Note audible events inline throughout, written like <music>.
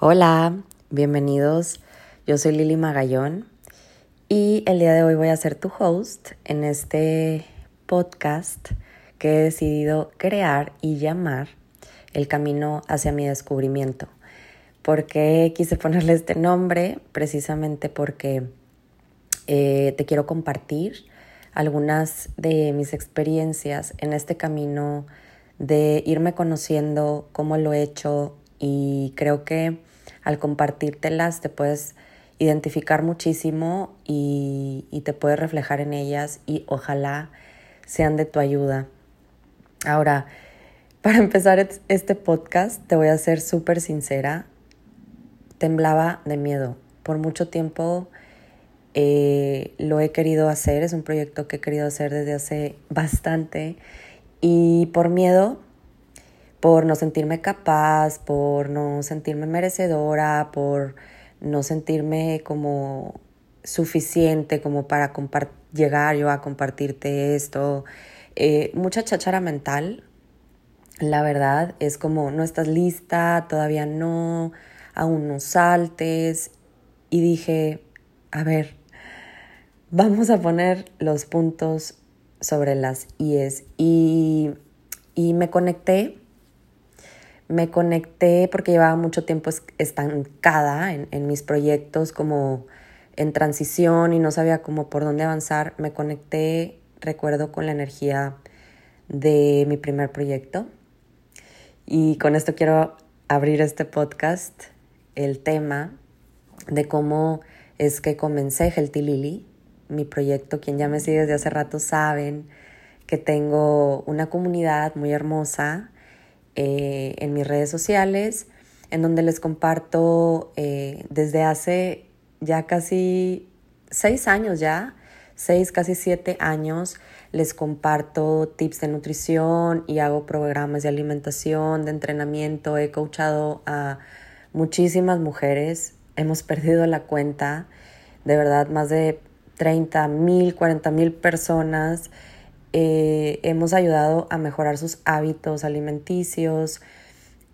Hola, bienvenidos. Yo soy Lili Magallón y el día de hoy voy a ser tu host en este podcast que he decidido crear y llamar El Camino hacia mi descubrimiento. ¿Por qué quise ponerle este nombre? Precisamente porque eh, te quiero compartir algunas de mis experiencias en este camino de irme conociendo, cómo lo he hecho y creo que al compartírtelas te puedes identificar muchísimo y, te puedes reflejar en ellas y ojalá sean de tu ayuda. Ahora, para empezar este podcast, te voy a ser súper sincera, temblaba de miedo. Por mucho tiempo eh, lo he querido hacer, es un proyecto que he querido hacer desde hace bastante y por miedo por no sentirme capaz, por no sentirme merecedora, por no sentirme como suficiente como para llegar yo a compartirte esto. Eh, mucha chachara mental, la verdad, es como no estás lista, todavía no, aún no saltes. Y dije, a ver, vamos a poner los puntos sobre las IES. Y, y me conecté me conecté porque llevaba mucho tiempo estancada en, mis proyectos, como en transición y no sabía por dónde avanzar. Me conecté, recuerdo, con la energía de mi primer proyecto. Y con esto quiero abrir este podcast, el tema de cómo es que comencé Healthy Lily, mi proyecto. Quien ya me sigue desde hace rato saben que tengo una comunidad muy hermosa eh, en mis redes sociales, en donde les comparto eh, desde hace ya casi seis años ya, seis, casi siete años, les comparto tips de nutrición y hago programas de alimentación, de entrenamiento. He coachado a muchísimas mujeres, hemos <laughs> perdido la cuenta, de verdad, más de 30 mil, 40 mil personas eh, hemos ayudado a mejorar sus hábitos alimenticios.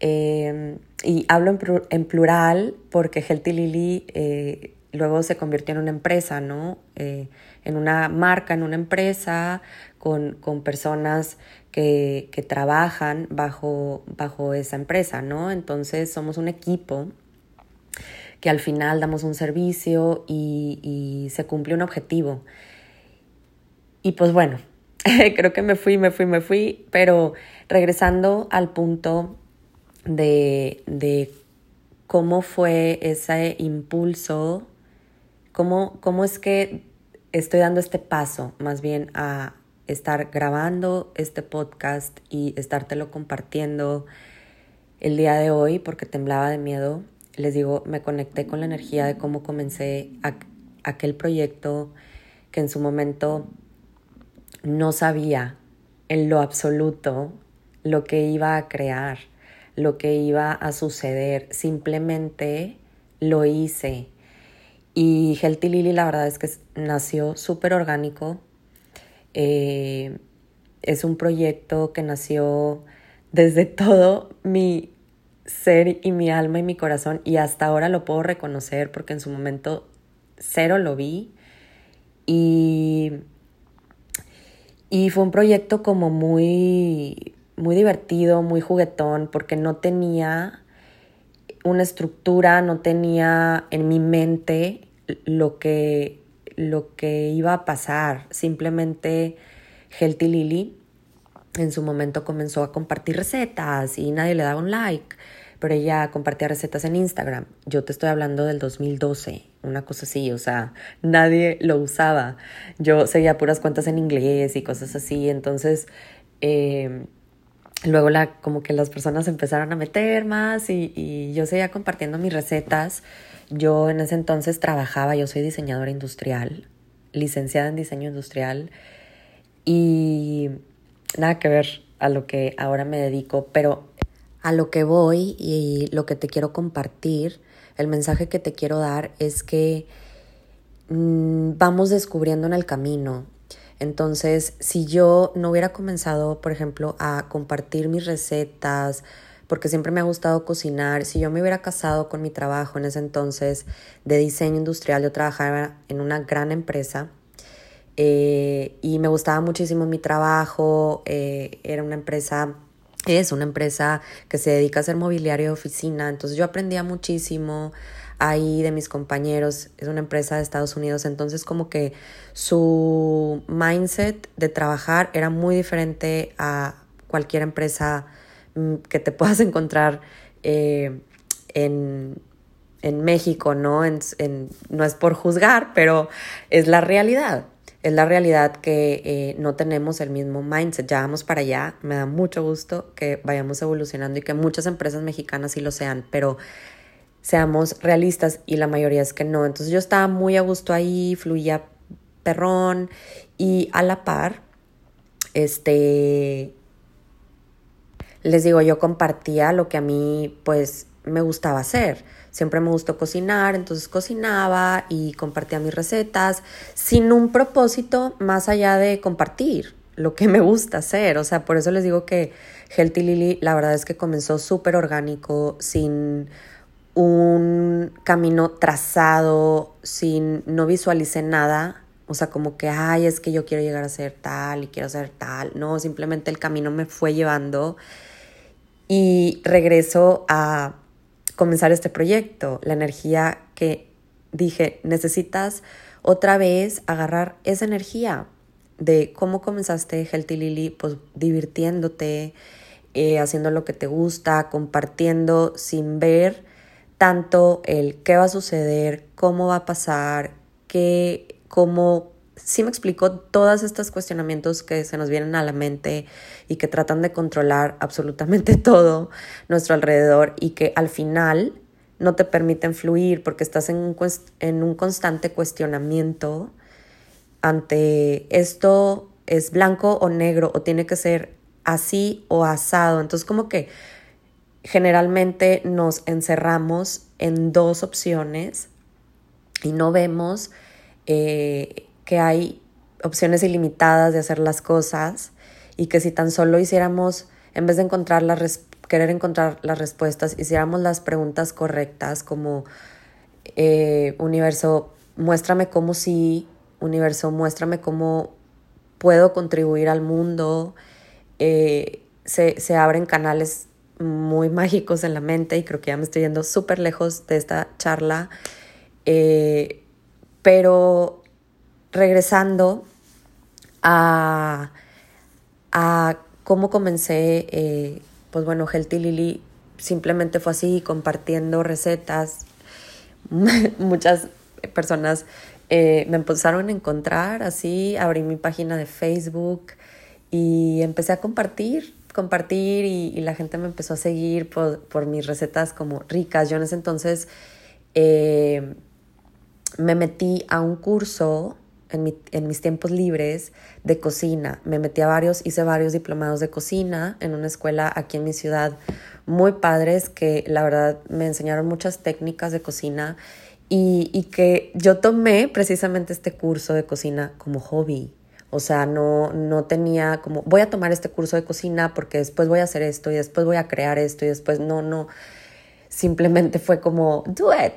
Em, y hablo en, plural porque Healthy Lily eh, luego se convirtió en una empresa, ¿no? Eh, en una marca, en una empresa con, personas que, trabajan bajo, bajo esa empresa, ¿no? Entonces somos un equipo que al final damos un servicio y, y se cumple un objetivo. Y pues bueno, <laughs> creo que me fui, me fui, me fui, pero regresando al punto de, de cómo fue ese impulso, cómo, cómo es que estoy dando este paso más bien a estar grabando este podcast y estártelo compartiendo el día de hoy porque temblaba de miedo. Les digo, me conecté con la energía de cómo comencé aquel proyecto que en su momento no sabía en lo absoluto lo que iba a crear, lo que iba a suceder, simplemente lo hice. Y Healthy Lily la verdad es que nació súper orgánico. Eh, es un proyecto que nació desde <laughs> todo mi ser y mi alma y mi corazón y hasta ahora lo puedo reconocer porque en su momento cero lo vi y y fue un proyecto como muy, muy divertido, muy juguetón, porque no tenía una estructura, no tenía en mi mente lo que, lo que iba a pasar. Simplemente Healthy Lily en su momento comenzó a compartir recetas y nadie le daba un like ella compartía recetas en Instagram. Yo te estoy hablando del 2012, una cosa así, o sea, nadie lo usaba. Yo seguía puras cuentas en inglés y cosas así, entonces eh, luego la, como que las personas empezaron a meter más y, y yo seguía compartiendo mis recetas. Yo en ese entonces trabajaba, yo soy diseñadora industrial, licenciada en diseño industrial y nada que ver a lo que ahora me dedico, pero a lo que voy y lo que te quiero compartir, el mensaje que te quiero dar es que mm, vamos descubriendo en el camino. Entonces, si yo no hubiera comenzado, por ejemplo, a compartir mis recetas, porque siempre me ha gustado cocinar. Si yo me hubiera casado con mi trabajo en ese entonces de diseño industrial, yo trabajaba en una gran empresa eh, y me gustaba muchísimo mi trabajo. Eh, era una empresa, es una empresa que se dedica a hacer mobiliario de oficina, entonces yo aprendía muchísimo ahí de mis compañeros, es una empresa de Estados Unidos, entonces como que su mindset de trabajar era muy diferente a cualquier empresa mm, que te <laughs> puedas encontrar eh, en, México, ¿no? no es por juzgar, pero es la realidad. Es la realidad que eh, no tenemos el mismo mindset. Ya vamos para allá. Me da mucho gusto que vayamos evolucionando y que muchas empresas mexicanas sí lo sean, pero seamos realistas y la mayoría es que no. Entonces yo estaba muy a gusto ahí, fluía perrón y a la par, este, les digo, yo compartía lo que a mí pues me gustaba hacer. Siempre me gustó cocinar, entonces cocinaba y compartía mis recetas sin un propósito más allá de compartir lo que me gusta hacer. O sea, por eso les digo que Healthy Lily la verdad es que comenzó súper orgánico, sin un camino trazado, sin no visualicé nada, o sea, como que, ay, es que yo quiero llegar a ser tal y quiero ser tal, no, simplemente el camino me fue llevando y regreso a comenzar este proyecto, la energía que dije, necesitas otra vez agarrar esa energía de cómo comenzaste Healthy Lily, pues divirtiéndote, eh, haciendo lo que te gusta, compartiendo sin ver tanto el qué va a suceder, cómo va a pasar, qué, cómo, sí me explicó todos estos cuestionamientos que se nos vienen a la mente y que tratan de controlar absolutamente <laughs> todo nuestro alrededor y que al final no te permiten fluir porque estás en un, en un constante cuestionamiento ante esto es blanco o negro o tiene que ser así o asado. Entonces como que generalmente nos encerramos en dos opciones y no vemos eh, que hay opciones ilimitadas de hacer las cosas y que si tan solo hiciéramos, en vez de encontrar las querer encontrar las respuestas, hiciéramos las preguntas correctas como eh, universo, muéstrame cómo sí, universo, muéstrame cómo puedo contribuir al mundo, eh, se, se abren canales muy <laughs> mágicos en la mente y creo que ya me estoy yendo súper lejos de esta charla. Eh, pero regresando a, a cómo comencé, eh, pues bueno, Healthy Lily simplemente fue así, compartiendo recetas. <laughs> Muchas personas eh, me empezaron a encontrar así, abrí mi página de Facebook y empecé a compartir compartir y, la gente me empezó a seguir por, mis recetas como ricas. Yo en ese entonces eh, me metí a un curso en, en, mis tiempos libres de cocina. Me metí a varios, hice varios diplomados de cocina en una escuela aquí en mi ciudad muy padres que la verdad me enseñaron muchas técnicas de cocina y, y que yo tomé precisamente este curso de cocina como hobby. O sea, no, no tenía como, voy a tomar este curso de cocina porque después voy a hacer esto y después voy a crear esto y después no, no. Simplemente fue como, do it,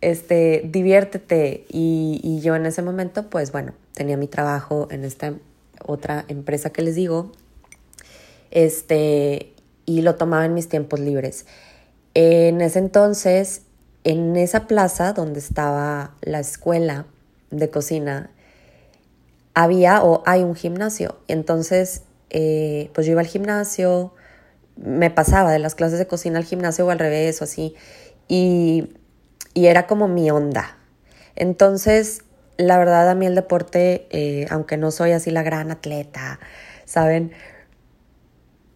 este, diviértete. Y, y yo en ese momento, pues bueno, tenía mi trabajo en esta otra empresa que les digo, este, y lo tomaba en mis tiempos libres. En ese entonces, en esa plaza donde estaba la escuela de cocina, había o hay un gimnasio. Entonces, eh, pues yo iba al gimnasio, me pasaba de las clases de cocina al gimnasio o al revés o así, y, y era como mi onda. Entonces, la verdad a mí el deporte, eh, aunque no soy así la gran atleta, ¿saben?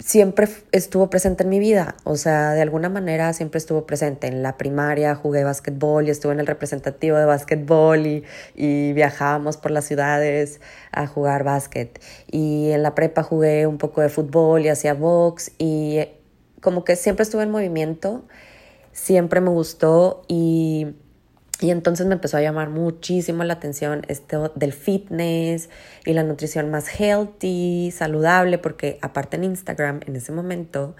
siempre estuvo presente en mi vida, o sea, de alguna manera siempre estuvo presente. En la primaria jugué básquetbol y estuve en el representativo de básquetbol y, y viajábamos por las ciudades a jugar básquet. Y en la prepa jugué un poco de fútbol y hacía box y eh, como que siempre estuve en movimiento, siempre me gustó y y entonces me empezó a llamar muchísimo la atención esto del fitness y la nutrición más healthy, saludable, porque aparte en Instagram en ese momento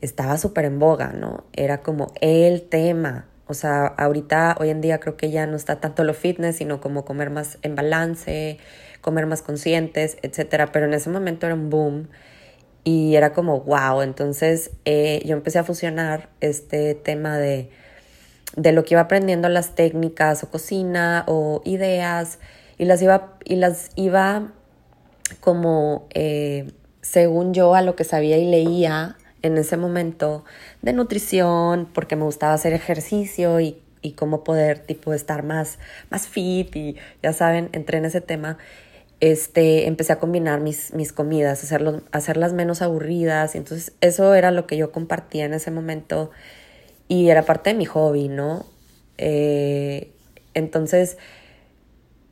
estaba súper en boga, ¿no? Era como el tema. O sea, ahorita, hoy en día creo que ya no está tanto lo fitness, sino como comer más en balance, comer más conscientes, etcétera. Pero en ese momento era un boom y era como wow. Entonces eh, yo empecé a fusionar este tema de, de lo que iba aprendiendo, las técnicas o cocina o ideas, y las iba, y las iba como eh, según yo a lo que sabía y leía en ese momento de nutrición, porque me gustaba hacer ejercicio y, y cómo poder tipo estar más, más fit y ya saben, entré en ese tema. Este, empecé a combinar mis, mis comidas, hacerlos, hacerlas menos aburridas. Y entonces eso era lo que yo compartía en ese momento y era parte de mi hobby, ¿no? Eh, entonces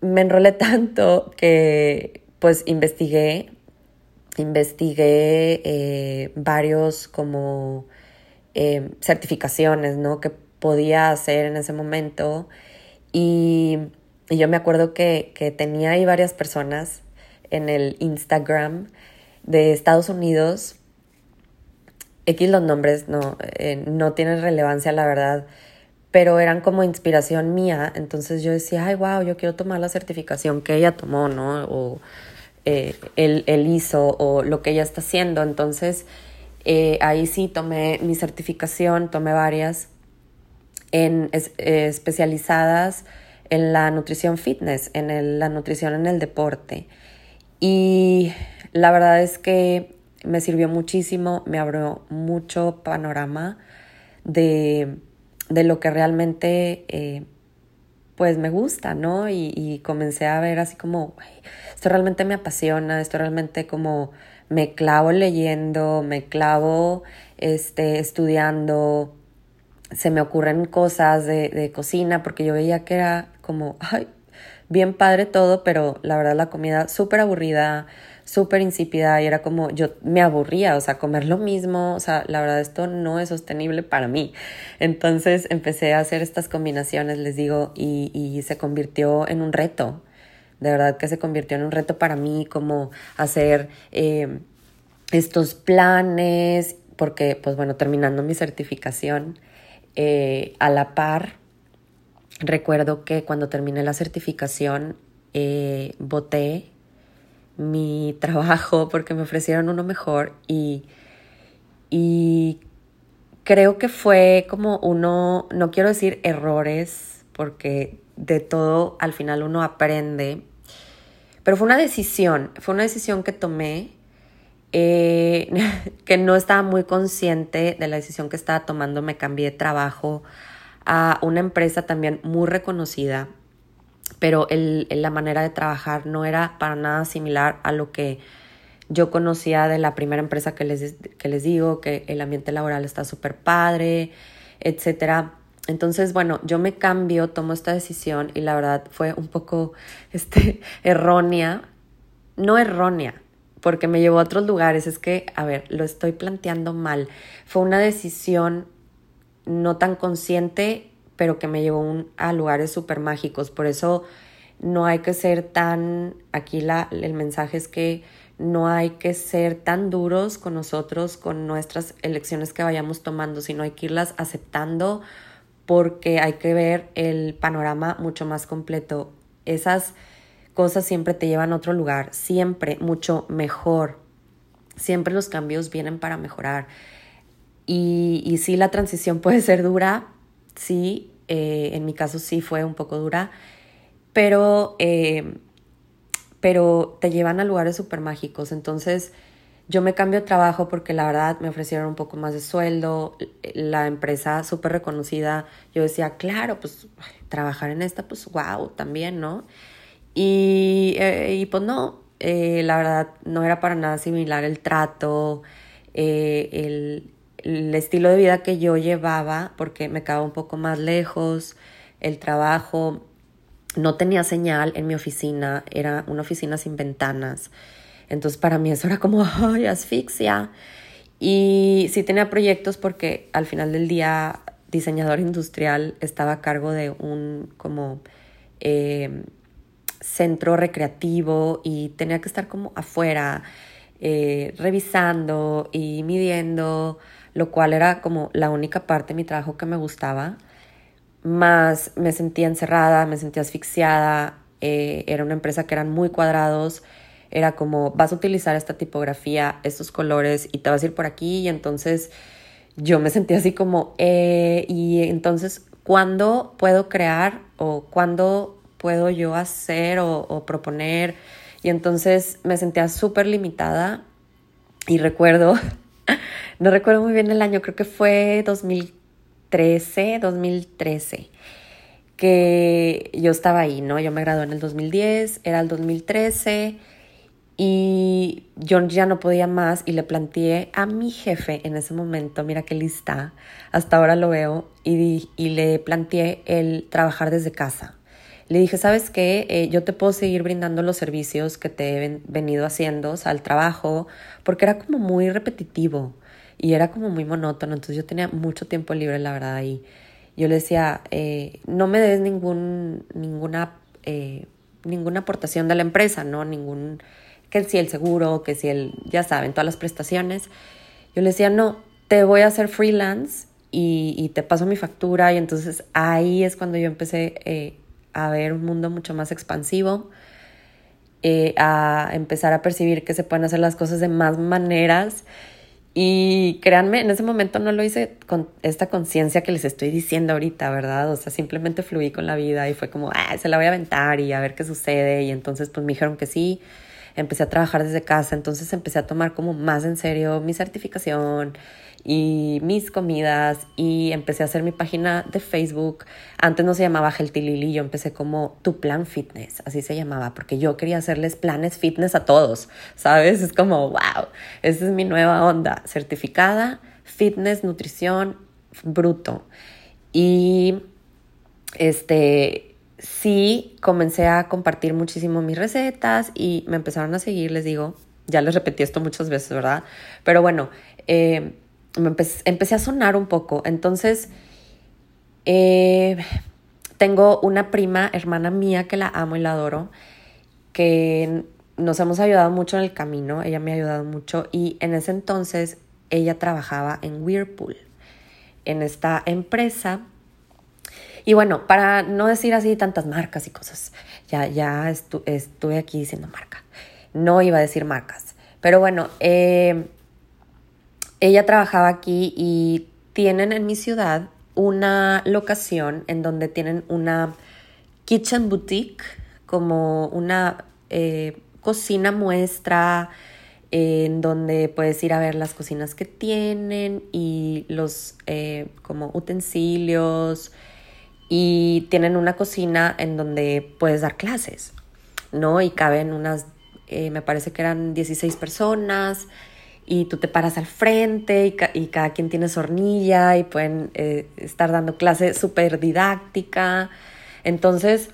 me enrolé <laughs> tanto que pues investigué investigué eh, varios como eh, certificaciones, ¿no? Que podía hacer en ese momento. Y, yo me acuerdo que, que, tenía ahí varias personas en el Instagram de Estados Unidos. X los nombres no, eh, no tienen relevancia, la verdad, pero eran como inspiración mía. Entonces yo decía, ay, wow, yo quiero tomar la certificación que ella tomó, ¿no? O eh, él, hizo o lo que ella está haciendo. Entonces, eh, ahí sí tomé mi certificación, tomé varias en, eh, especializadas en la nutrición fitness, en la nutrición en el deporte. Y la verdad es que me sirvió muchísimo, me abrió mucho panorama de, de lo que realmente pues me gusta, ¿no? Y, y comencé a ver así como, esto realmente me apasiona, esto realmente como me clavo leyendo, me clavo este, estudiando, se me ocurren cosas de, de cocina, porque yo veía que era como, ay, bien padre todo, pero la verdad la comida súper aburrida, súper insípida y era como yo me aburría, o sea, comer lo mismo, o sea, la verdad esto no es sostenible para mí. Entonces empecé a hacer estas combinaciones, les digo, y, y se convirtió en un reto. De verdad que se convirtió en un reto para mí como hacer eh, estos planes, porque pues bueno, terminando mi certificación eh, a la par, recuerdo que cuando terminé la certificación eh, voté mi <laughs> trabajo porque me ofrecieron uno mejor y, y creo que fue como uno, no quiero decir errores, porque de todo al final uno aprende, pero fue una decisión, fue una decisión que tomé, eh, <laughs> que no estaba muy consciente de la decisión que estaba tomando, me cambié de trabajo a una empresa también muy reconocida pero el, la manera de trabajar no era para nada similar a lo que yo conocía de la primera empresa que les, que les digo, que el ambiente laboral está súper padre, etc. Entonces, bueno, yo me cambio, tomo esta decisión y la verdad fue un poco <laughs> este, errónea, no errónea, porque me llevó a otros lugares, es que, a ver, lo estoy planteando mal. Fue una decisión no tan consciente pero que me llevó a lugares súper mágicos. Por eso no hay que ser tan, aquí la, el mensaje es que no hay que ser tan duros con nosotros, con nuestras elecciones que vayamos tomando, sino hay que irlas aceptando porque hay que ver el panorama mucho más completo. Esas cosas siempre te llevan a otro lugar, siempre mucho mejor. Siempre los cambios vienen para mejorar. Y, sí, la transición <laughs> puede ser dura, sí, eh, en mi caso sí fue un poco dura, pero, eh, pero te llevan a lugares súper mágicos. Entonces yo me cambio de trabajo porque la verdad me ofrecieron un poco más de sueldo, la empresa súper reconocida, yo decía, claro, pues trabajar en esta, pues wow, también, ¿no? Y, eh, y pues no, la verdad no era para nada similar el trato, el, el estilo de vida que yo llevaba, porque me quedaba un poco más lejos, el trabajo, no tenía señal en mi oficina, era una oficina sin ventanas. Entonces para mí eso era como, ay, asfixia. Y sí tenía proyectos porque al final del día, diseñador industrial estaba a cargo de un como eh, centro recreativo y tenía que estar como afuera, eh, revisando y midiendo lo cual era como la única parte de mi trabajo que me gustaba, más me sentía encerrada, me sentía asfixiada, eh, era una empresa que eran muy cuadrados, era como vas a utilizar esta tipografía, estos colores y te vas a ir por aquí y entonces yo me sentía así como, eh, y entonces, ¿cuándo puedo crear o cuándo puedo yo hacer o, proponer? Y entonces me sentía súper limitada y recuerdo, <laughs> no recuerdo muy bien el año, creo que fue 2013, 2013 que yo estaba ahí, ¿no? Yo me gradué en el 2010, era el 2013 y yo ya no podía más y le planteé a mi jefe en ese momento, mira qué lista, hasta ahora lo veo, y, y le planteé el trabajar desde casa. Le dije, ¿sabes qué? Eh, yo te puedo seguir brindando los servicios que te he venido haciendo, o sea, al trabajo, porque era como muy repetitivo y era como muy monótono, entonces yo tenía mucho tiempo libre, la verdad, y yo le decía, eh, no me des ningún, ninguna, eh, ninguna aportación de la empresa, ¿no? Ningún que si el seguro, que si el, ya saben, todas las prestaciones. Yo le decía, no, te voy a hacer freelance y, te paso mi factura. Y entonces ahí es cuando yo empecé eh, a ver un mundo mucho más expansivo, eh, a empezar a percibir que se pueden hacer las cosas de más maneras. Y créanme, en ese momento no lo hice con esta conciencia que les estoy diciendo ahorita, ¿verdad? O sea, simplemente fluí con la vida y fue como, ah, se la voy a aventar y a ver qué sucede. Y entonces pues me dijeron que sí empecé a trabajar desde casa, entonces empecé a tomar como más en serio mi certificación y mis comidas y empecé a hacer mi página de Facebook. Antes no se llamaba Healthy Lily, yo empecé como Tu Plan Fitness, así se llamaba, porque yo quería hacerles planes fitness a todos, ¿sabes? Es como, wow, esa es mi nueva onda, certificada, fitness, nutrición, bruto. Y este, sí comencé a compartir muchísimo mis recetas y me empezaron a seguir, les digo, ya les repetí esto muchas veces, ¿verdad? Pero bueno, eh, empecé, a sonar un poco. Entonces, eh, tengo una prima, hermana mía, que la amo y la adoro, que nos hemos ayudado mucho en el camino, ella me ha ayudado mucho y en ese entonces ella trabajaba en Whirlpool, en esta empresa y bueno, para no decir así tantas marcas y cosas, ya, ya estuve aquí diciendo marca. No iba a decir marcas. Pero bueno, eh, ella trabajaba aquí y tienen en mi ciudad una locación en donde tienen una kitchen boutique, como una eh, cocina muestra, en donde puedes ir a ver las cocinas que tienen y los eh, como utensilios, y tienen una cocina en donde puedes dar clases, ¿no? Y caben unas, eh, me parece que eran 16 personas y tú te paras al frente y, cada quien tiene su hornilla y pueden eh, estar dando clase súper didáctica. Entonces,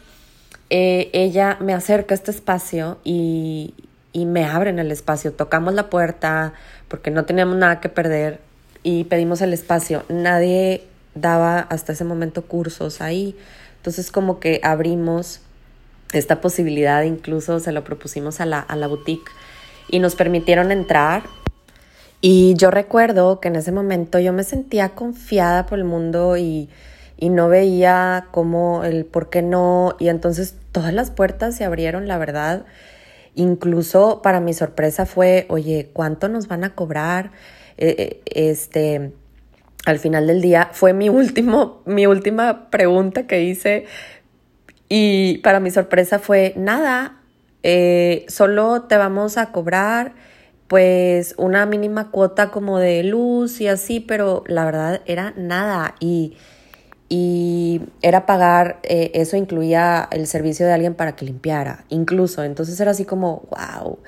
eh, ella me acerca a este espacio y, y me abren el espacio. Tocamos la puerta porque no teníamos nada que perder y pedimos el espacio. Nadie daba hasta ese momento cursos ahí. Entonces como que abrimos esta posibilidad, incluso se lo propusimos a la, a la boutique y nos permitieron entrar. Y yo recuerdo que en ese momento yo me sentía confiada por el mundo y, y no veía cómo el por qué no. Y entonces todas las puertas se abrieron, la verdad. Incluso para mi sorpresa fue, oye, ¿cuánto nos van a cobrar? Eh, eh, este, al final del día fue mi <laughs> último, mi última pregunta que hice y para mi sorpresa fue nada, eh, solo te vamos a cobrar pues una mínima cuota como de luz y así, pero la verdad era nada. Y, y era pagar, eh, eso incluía el servicio de alguien para que limpiara, incluso, entonces era así como, wow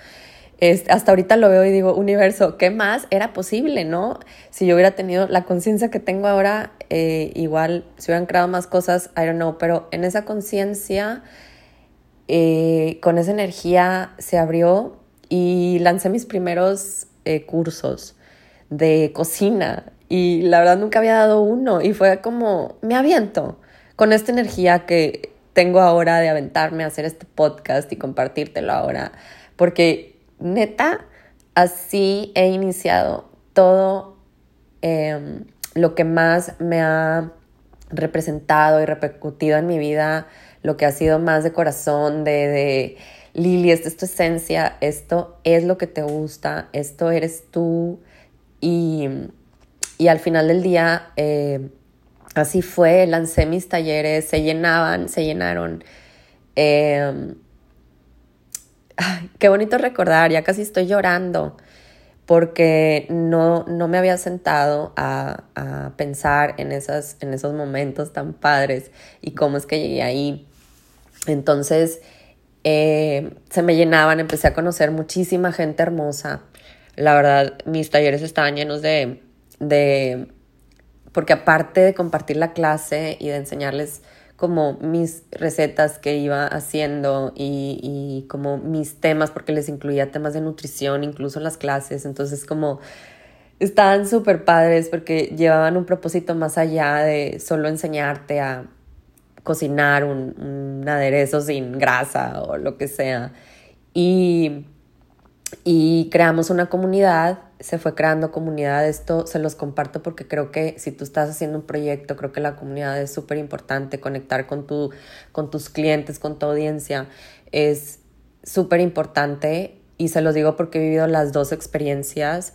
hasta ahorita lo veo y digo, universo, ¿qué más era posible, no? Si yo hubiera tenido la conciencia que tengo ahora, eh, igual se hubieran creado más cosas, I don't know, pero en esa conciencia, eh, con esa energía se abrió y lancé mis primeros eh, cursos de cocina y la verdad nunca había dado uno y fue como, me aviento con esta energía que tengo ahora de aventarme a hacer este podcast y compartírtelo ahora, porque neta, así he iniciado todo em, lo que más me ha representado y repercutido en mi vida, lo que ha sido más de corazón, de, de Lili, esta es tu esencia, esto es lo que te gusta, esto eres tú. Y, y al final del día, eh, así fue, lancé mis talleres, se llenaban, se llenaron. Em, qué bonito recordar, ya casi estoy llorando porque no, no me había sentado a, a pensar en, esas, en esos momentos tan padres y cómo es que llegué ahí. Entonces, eh, se me llenaban, empecé a conocer muchísima gente hermosa. La verdad, mis talleres estaban llenos de, de, porque aparte de compartir la clase y de enseñarles como mis recetas que iba haciendo y, y, como mis temas, porque les incluía temas de nutrición, incluso en las clases. Entonces, como estaban súper padres porque llevaban un propósito más allá de solo enseñarte a cocinar un, un aderezo sin grasa o lo que sea. Y, y creamos una comunidad se fue creando comunidad. Esto se los comparto porque creo que si tú estás haciendo un proyecto, creo que la comunidad es súper importante. Conectar con, tu, con tus clientes, con tu audiencia es súper importante. Y se los digo porque he vivido las dos experiencias.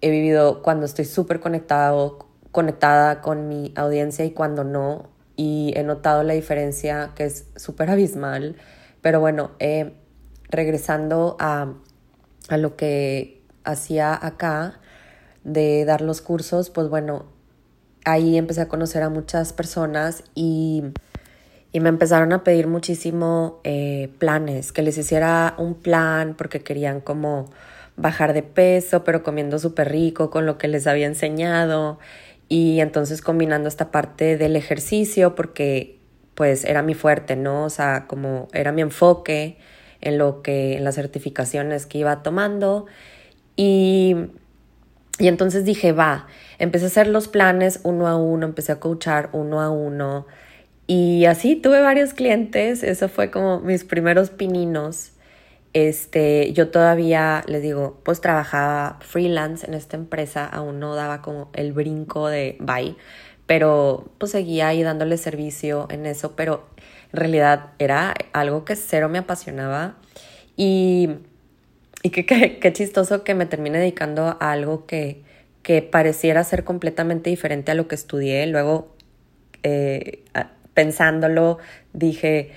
He vivido cuando estoy súper conectado, conectada con mi audiencia y cuando no. Y he notado la diferencia que es súper abismal. Pero bueno, eh, regresando a, a lo que hacía acá de dar los cursos, pues bueno, ahí empecé a conocer a muchas personas y, y me empezaron a pedir muchísimo eh, planes, que les hiciera un plan porque querían como bajar de peso, pero comiendo súper rico con lo que les había enseñado y entonces combinando esta parte del ejercicio porque pues era mi fuerte, ¿no? O sea, como era mi enfoque en lo que, en las certificaciones que iba tomando y, y entonces dije, va, empecé a hacer los planes uno a uno, empecé a coachar uno a uno. Y así tuve varios clientes, eso fue como mis primeros pininos. Este, yo todavía, les digo, pues trabajaba freelance en esta empresa, aún no daba como el brinco de bye, pero pues seguía ahí dándole servicio en eso, pero en realidad era algo que cero me apasionaba y y qué chistoso que me termine dedicando a algo que, que pareciera ser completamente diferente a lo que estudié. Luego, eh, pensándolo, dije,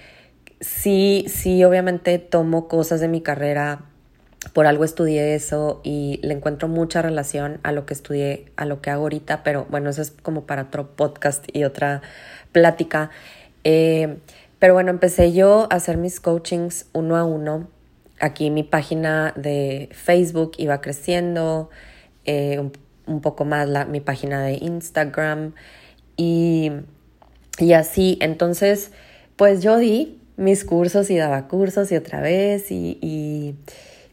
sí, sí, obviamente tomo cosas de mi carrera, por algo estudié eso y le encuentro mucha relación a lo que estudié, a lo que hago ahorita, pero bueno, eso es como para otro podcast y otra plática. Eh, pero bueno, empecé yo a hacer mis coachings uno a uno aquí mi página de Facebook iba creciendo, eh, un, poco más la, mi página de Instagram y, y así. Entonces, pues yo di mis cursos y daba cursos y otra vez y, y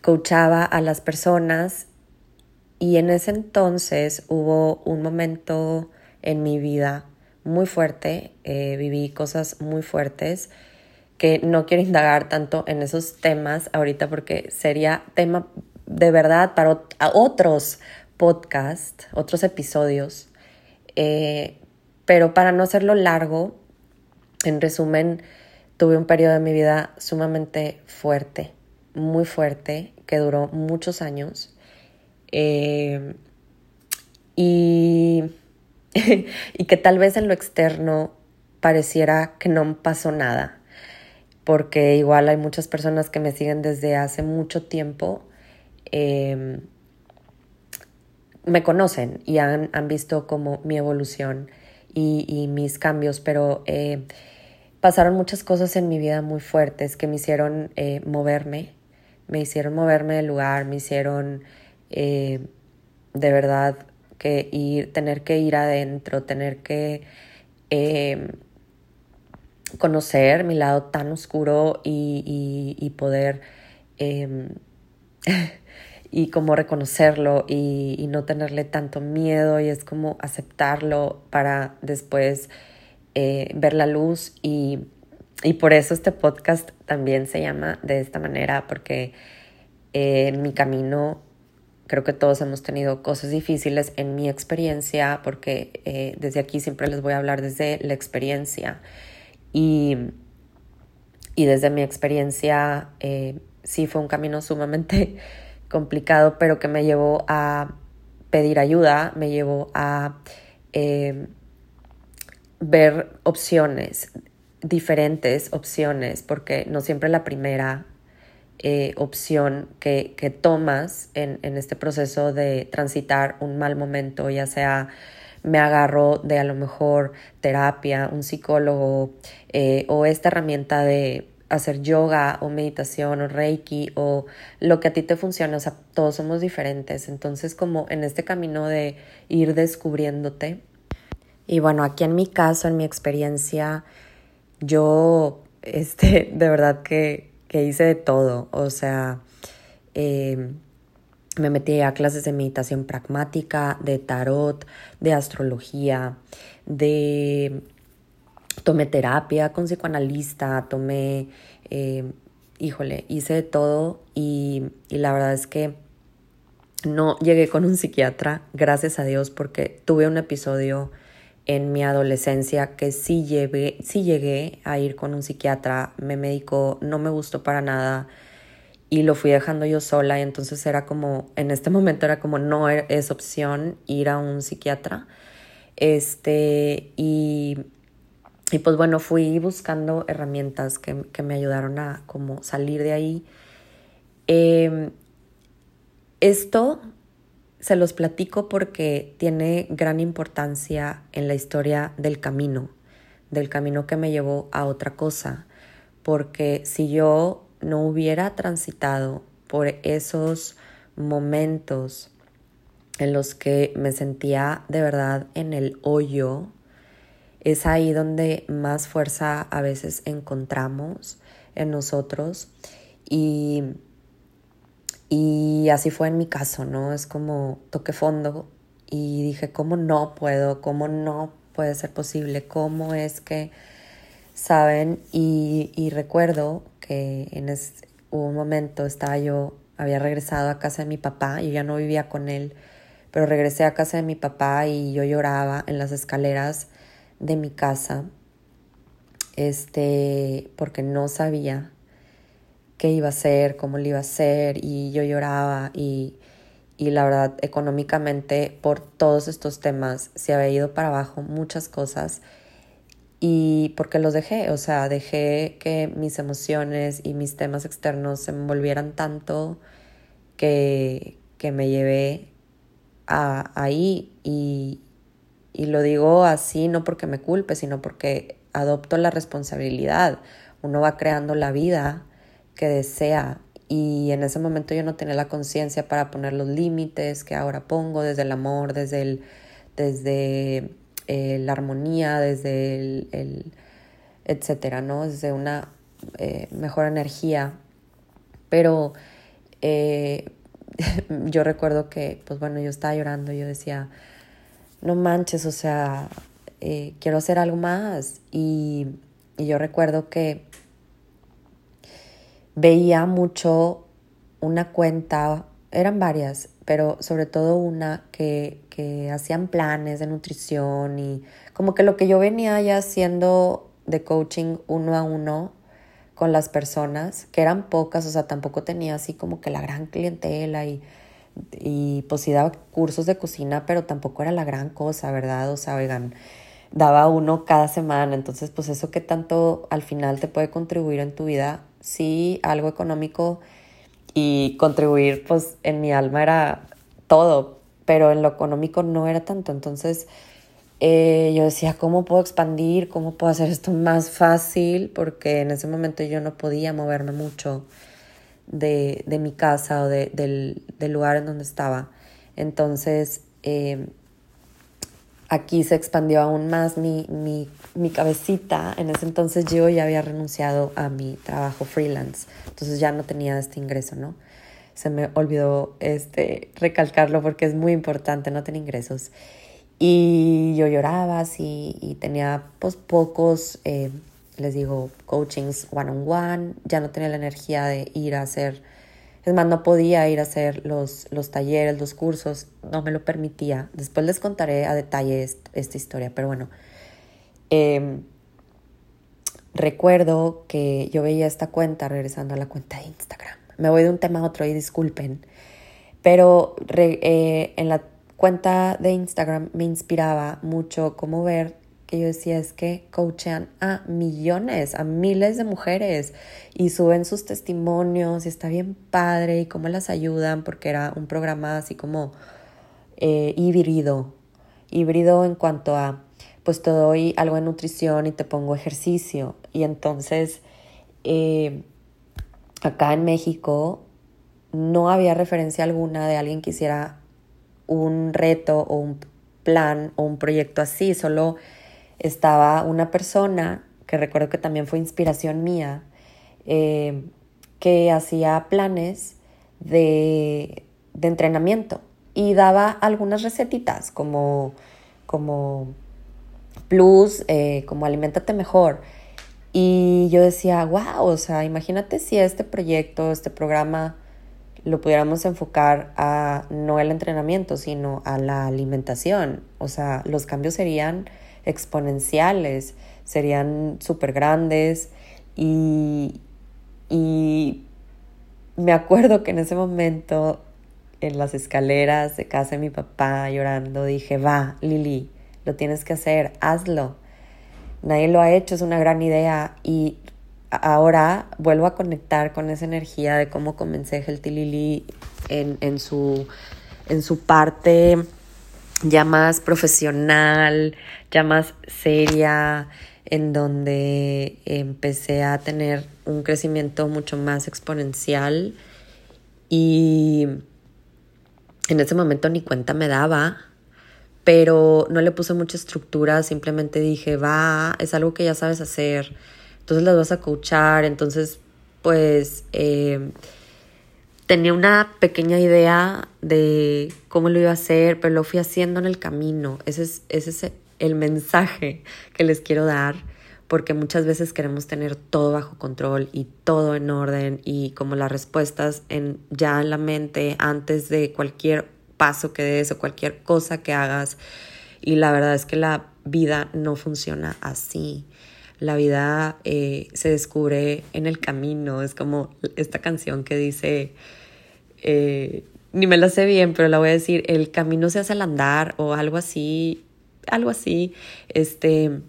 coachaba a las personas y en ese entonces hubo un momento en mi vida muy fuerte, eh, viví cosas muy fuertes que no quiero indagar tanto en esos temas ahorita porque sería tema de verdad para otros podcasts, otros episodios. Eh, pero para no hacerlo largo, en resumen, tuve un periodo de mi vida sumamente fuerte, muy fuerte, que duró muchos años. Eh, y, <laughs> y que tal vez en lo externo pareciera que no pasó nada porque igual hay muchas personas que me siguen desde hace mucho tiempo, em, me conocen y han, visto como mi evolución y, mis cambios, pero eh, pasaron muchas cosas en mi vida muy fuertes que me hicieron eh, moverme, me hicieron moverme del lugar, me hicieron eh, de verdad que ir, tener que ir adentro, tener que em, conocer mi lado tan oscuro y, y, poder em, <laughs> y como reconocerlo y, no tenerle tanto miedo y es como aceptarlo para después eh, ver la luz y, y, por eso este podcast también se llama de esta manera porque eh, en mi camino creo que todos hemos tenido cosas difíciles en mi experiencia, porque eh, desde aquí siempre les voy a hablar desde la experiencia. Y, y desde mi experiencia sí fue un camino sumamente <laughs> complicado, pero que me llevó a pedir ayuda, me llevó a ver opciones, diferentes opciones, porque no siempre la primera eh, opción que, que tomas en, en, este proceso de transitar un mal momento, ya sea me agarro de a lo mejor terapia, un psicólogo eh, o esta herramienta de hacer yoga o meditación o reiki o lo que a ti te funcione, o sea, todos somos diferentes, entonces como en este camino de ir descubriéndote. Y bueno, aquí en mi caso, en mi experiencia, yo, este, <laughs> de verdad que que hice de todo, o sea, eh, me metí a clases de meditación pragmática, de tarot, de astrología, de... Tomé terapia con psicoanalista, tomé, eh, híjole, hice de todo y, y la verdad es que no llegué con un psiquiatra, gracias a Dios, porque tuve un episodio en mi adolescencia que sí, llevé, sí llegué a ir con un psiquiatra, me medicó, no me gustó para nada y lo fui dejando yo sola y entonces era como, en este <laughs> momento era como no e, es opción ir a un psiquiatra. Este, y, y pues bueno, fui buscando herramientas que, que me ayudaron a como salir de ahí. Eh, esto se los platico porque tiene gran importancia en la historia del camino, del camino que me llevó a otra cosa, porque si yo no hubiera transitado por esos momentos en los que me sentía de verdad en el hoyo, es ahí donde más fuerza a veces encontramos en nosotros y y así fue en mi caso, ¿no? Es como toqué fondo y dije, ¿cómo no puedo? ¿Cómo no puede ser posible? ¿Cómo es que, saben? Y, recuerdo que en ese, un momento estaba yo, había regresado a casa de mi papá, yo ya no vivía con él, pero regresé a casa de mi papá y yo lloraba en las escaleras de mi casa, este, porque no sabía qué iba a ser, cómo lo iba a hacer y yo lloraba y, y la verdad económicamente por todos estos temas se había ido para abajo muchas cosas y porque los dejé, o sea, dejé que mis emociones y mis temas externos se envolvieran tanto que, que me llevé a, ahí y, y lo digo así no porque me culpe, sino porque adopto la responsabilidad. Uno va creando la vida que desea y en ese momento yo no tenía la conciencia para poner los límites que ahora pongo desde el amor, desde, el, desde eh, la armonía, desde el, etcétera, ¿no? Desde una eh, mejor energía. Pero eh, <laughs> yo recuerdo que, pues bueno, yo estaba llorando, yo decía, no manches, o sea, quiero hacer algo más. Y, y yo recuerdo que veía mucho una cuenta, eran varias, pero sobre todo una que, que hacían planes de nutrición y como que lo que yo venía ya haciendo de coaching uno a uno con las personas, que eran pocas, o sea, tampoco tenía así como que la gran clientela y, y pues sí daba cursos de cocina, pero tampoco era la gran cosa, ¿verdad? O sea, oigan, daba uno cada semana, entonces pues eso que tanto al final te puede contribuir en tu vida sí algo económico y contribuir pues en mi alma era todo, pero en lo económico no era tanto. Entonces eh, yo decía, ¿cómo puedo expandir? ¿Cómo puedo hacer esto más fácil? Porque en ese momento yo no podía moverme mucho de, de mi casa o de, del, del, lugar en donde estaba. Entonces eh, aquí se expandió aún más mi, mi, mi, cabecita. En ese entonces yo ya había renunciado a mi trabajo freelance, entonces ya no tenía este ingreso, ¿no? Se me olvidó este, recalcarlo porque es muy importante no tener ingresos. Y yo lloraba así y tenía pues pocos, eh, les digo, coachings one on one, ya no tenía la energía de ir a hacer Es más, no podía ir a hacer los, los talleres, los cursos, no me lo permitía. Después les contaré a detalle esta historia, pero bueno. Em, recuerdo que yo veía esta cuenta, regresando a la cuenta de Instagram. Me voy de un tema a otro y disculpen, pero eh, en la cuenta de Instagram me inspiraba mucho como ver que yo decía es que coachean a millones, a miles de mujeres y suben sus testimonios y está bien padre y cómo las ayudan porque era un programa así como eh, híbrido, híbrido en cuanto a pues te doy algo de nutrición y te pongo ejercicio. Y entonces eh, acá en México no había referencia alguna de alguien que hiciera un reto o un plan o un proyecto así, solo estaba una persona que recuerdo que también fue inspiración mía, eh, que hacía planes de, entrenamiento. Y daba algunas recetitas como, como plus, eh, como alimentate mejor. Y yo decía, wow, o sea, imagínate si este proyecto, este programa, lo pudiéramos enfocar a no el entrenamiento, sino a la alimentación. O sea, los cambios serían exponenciales, serían súper grandes y, y me acuerdo que en ese momento en las escaleras de casa de mi papá llorando dije, va, Lili, lo tienes que hacer, hazlo. Nadie lo ha hecho, es una gran idea. Y ahora vuelvo a conectar con esa energía de cómo comencé Healthy Lili en, en, su, en su parte ya más profesional, ya más seria, en donde empecé a tener un crecimiento mucho más exponencial. Y en ese momento ni cuenta me daba, pero no le puse mucha estructura, simplemente dije, va, es algo que ya sabes hacer, entonces las vas a coachar, entonces pues... Eh, tenía una pequeña idea de cómo lo iba a hacer, pero lo fui haciendo en el camino. Ese es, ese es el mensaje que les quiero dar, porque muchas veces queremos tener todo bajo control y todo en orden y como las respuestas en, ya en la mente antes de cualquier paso que des o cualquier cosa que hagas. Y la verdad es que la vida no funciona así. La vida eh, se descubre en el camino. Es como esta canción que dice, eh, ni me la sé bien, pero la voy a decir, el camino se hace al andar o algo así, algo así, este,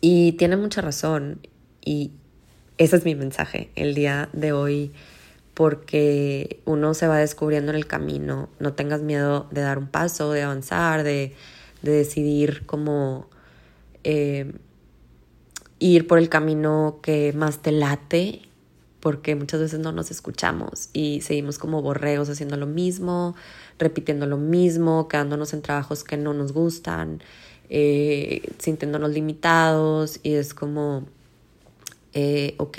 y tiene mucha razón y ese es mi mensaje el día de hoy porque uno se va descubriendo en el camino, no tengas miedo de dar un paso, de avanzar, de, decidir cómo eh, ir por el camino que más te late porque muchas veces no nos escuchamos y seguimos como borreos haciendo lo mismo, repitiendo lo mismo, quedándonos en trabajos que no nos gustan, eh, sintiéndonos limitados y es como, eh, ok,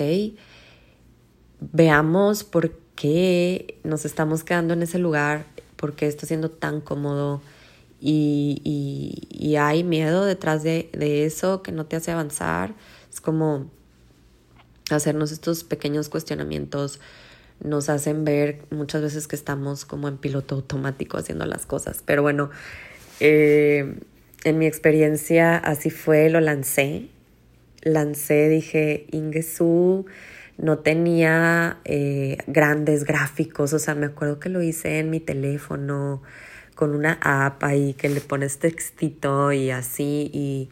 veamos por qué nos estamos quedando en ese lugar, por qué está siendo tan cómodo y, y, hay miedo detrás de, de eso que no te hace avanzar. Es como hacernos estos pequeños cuestionamientos nos hacen ver muchas veces que estamos como en piloto automático haciendo las cosas. Pero bueno, eh, en mi experiencia así fue, lo lancé. Lancé, dije, Ingesu no tenía eh, grandes gráficos, o sea, me acuerdo que lo hice en mi teléfono con una app ahí que le pones textito y así, y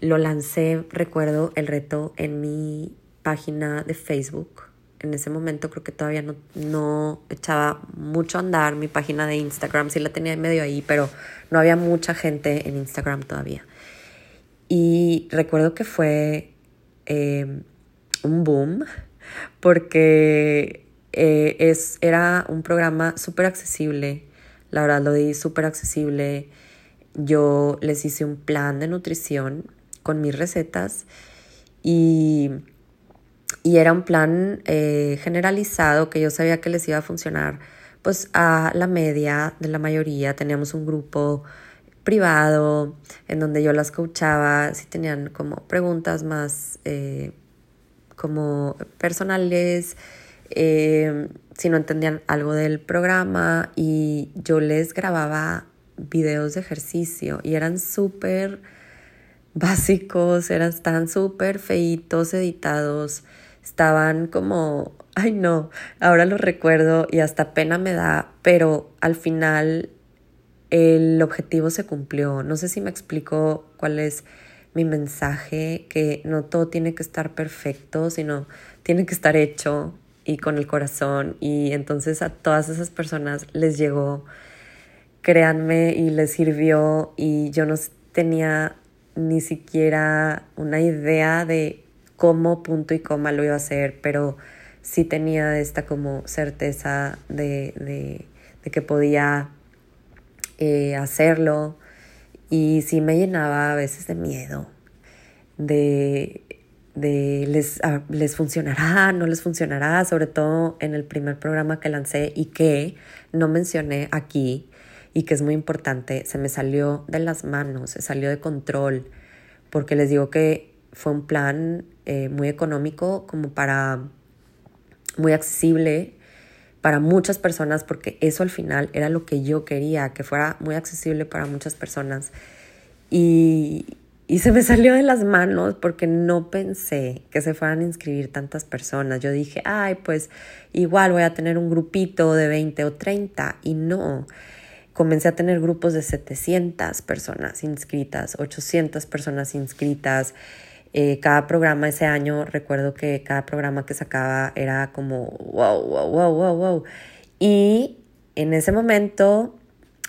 lo lancé, recuerdo el reto en mi página de Facebook. En ese momento creo que todavía no, no echaba mucho a andar mi página de Instagram, sí la tenía medio ahí, pero no había mucha gente en Instagram todavía. Y recuerdo que fue eh, un boom porque eh, es, era un programa súper accesible, la verdad lo di súper accesible. Yo les hice un plan de nutrición con mis recetas y y era un plan eh, generalizado que yo sabía que les iba a funcionar pues a la media de la mayoría. Teníamos un grupo privado en donde yo las coachaba si tenían como preguntas más eh, como personales eh, si no entendían algo del programa y yo les grababa videos de ejercicio y eran súper básicos, eran, estaban súper feitos, editados, estaban como, ay no, ahora los recuerdo y hasta pena me da, pero al final el objetivo se cumplió. No sé si me explico cuál es mi mensaje, que no todo tiene que estar perfecto, sino tiene que estar hecho y con el corazón. Y entonces a todas esas personas les llegó, créanme, y les sirvió. Y yo no tenía ni siquiera una idea de cómo punto y coma lo iba a hacer, pero sí tenía esta como certeza de, de, de que podía eh, hacerlo y sí me llenaba a veces de miedo, de de les, les funcionará, no les funcionará, sobre todo en el primer programa que lancé y que no mencioné aquí y que es muy importante, se me salió de las manos, se salió de control, porque les digo que fue un plan eh, muy económico, como para, muy accesible para muchas personas, porque eso al final era lo que yo quería, que fuera muy accesible para muchas personas. Y, y se me <laughs> salió de las manos porque no pensé que se fueran a inscribir tantas personas. Yo dije, ay, pues igual voy a tener un grupito de 20 o 30 y no. Comencé a tener grupos de 700 personas inscritas, 800 personas inscritas. Eh, cada programa ese año, recuerdo que cada programa que sacaba era como, wow, wow, wow, wow, wow. Y en ese momento